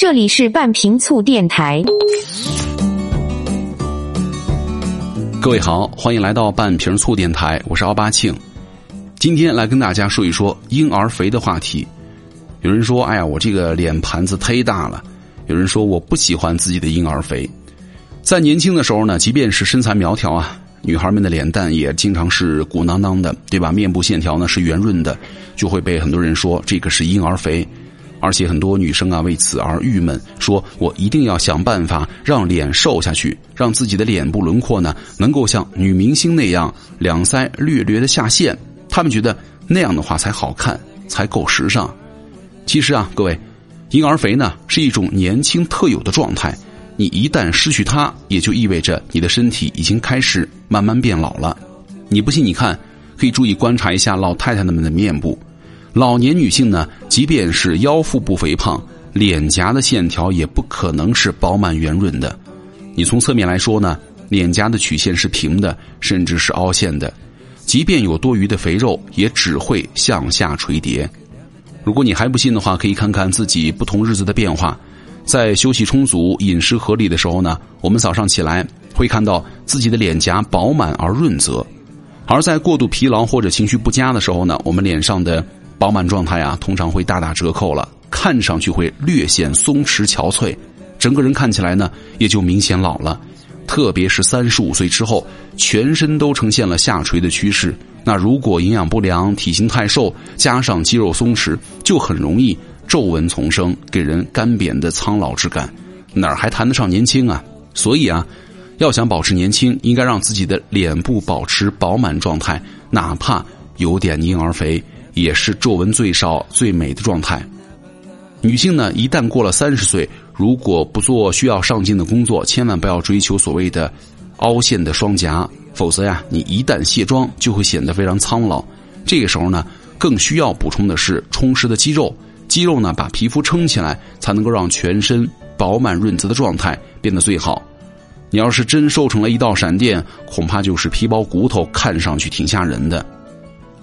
这里是半瓶醋电台。各位好，欢迎来到半瓶醋电台，我是奥巴庆。今天来跟大家说一说婴儿肥的话题。有人说：“哎呀，我这个脸盘子忒大了。”有人说：“我不喜欢自己的婴儿肥。”在年轻的时候呢，即便是身材苗条啊，女孩们的脸蛋也经常是鼓囊囊的，对吧？面部线条呢是圆润的，就会被很多人说这个是婴儿肥。而且很多女生啊为此而郁闷，说我一定要想办法让脸瘦下去，让自己的脸部轮廓呢能够像女明星那样两腮略略的下陷。他们觉得那样的话才好看，才够时尚。其实啊，各位，婴儿肥呢是一种年轻特有的状态，你一旦失去它，也就意味着你的身体已经开始慢慢变老了。你不信？你看，可以注意观察一下老太太们的面部。老年女性呢，即便是腰腹部肥胖，脸颊的线条也不可能是饱满圆润的。你从侧面来说呢，脸颊的曲线是平的，甚至是凹陷的。即便有多余的肥肉，也只会向下垂叠。如果你还不信的话，可以看看自己不同日子的变化。在休息充足、饮食合理的时候呢，我们早上起来会看到自己的脸颊饱满而润泽；而在过度疲劳或者情绪不佳的时候呢，我们脸上的饱满状态啊，通常会大打折扣了，看上去会略显松弛憔悴，整个人看起来呢也就明显老了。特别是三十五岁之后，全身都呈现了下垂的趋势。那如果营养不良、体型太瘦，加上肌肉松弛，就很容易皱纹丛生，给人干瘪的苍老之感，哪儿还谈得上年轻啊？所以啊，要想保持年轻，应该让自己的脸部保持饱满状态，哪怕有点婴儿肥。也是皱纹最少、最美的状态。女性呢，一旦过了三十岁，如果不做需要上镜的工作，千万不要追求所谓的凹陷的双颊，否则呀，你一旦卸妆就会显得非常苍老。这个时候呢，更需要补充的是充实的肌肉，肌肉呢把皮肤撑起来，才能够让全身饱满润泽的状态变得最好。你要是真瘦成了一道闪电，恐怕就是皮包骨头，看上去挺吓人的。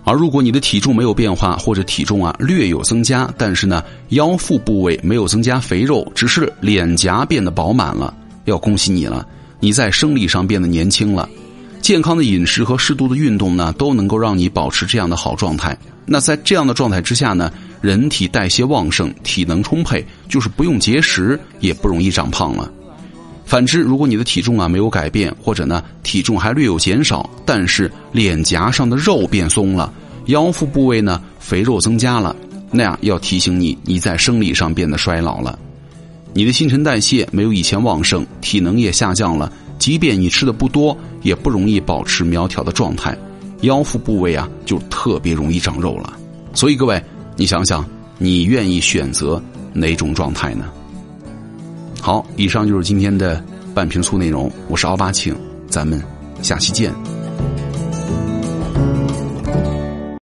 而如果你的体重没有变化，或者体重啊略有增加，但是呢腰腹部位没有增加肥肉，只是脸颊变得饱满了，要恭喜你了，你在生理上变得年轻了。健康的饮食和适度的运动呢，都能够让你保持这样的好状态。那在这样的状态之下呢，人体代谢旺盛，体能充沛，就是不用节食也不容易长胖了。反之，如果你的体重啊没有改变，或者呢体重还略有减少，但是脸颊上的肉变松了，腰腹部位呢肥肉增加了，那样要提醒你，你在生理上变得衰老了。你的新陈代谢没有以前旺盛，体能也下降了，即便你吃的不多，也不容易保持苗条的状态，腰腹部位啊就特别容易长肉了。所以各位，你想想，你愿意选择哪种状态呢？好，以上就是今天的半瓶醋内容。我是奥巴庆，咱们下期见。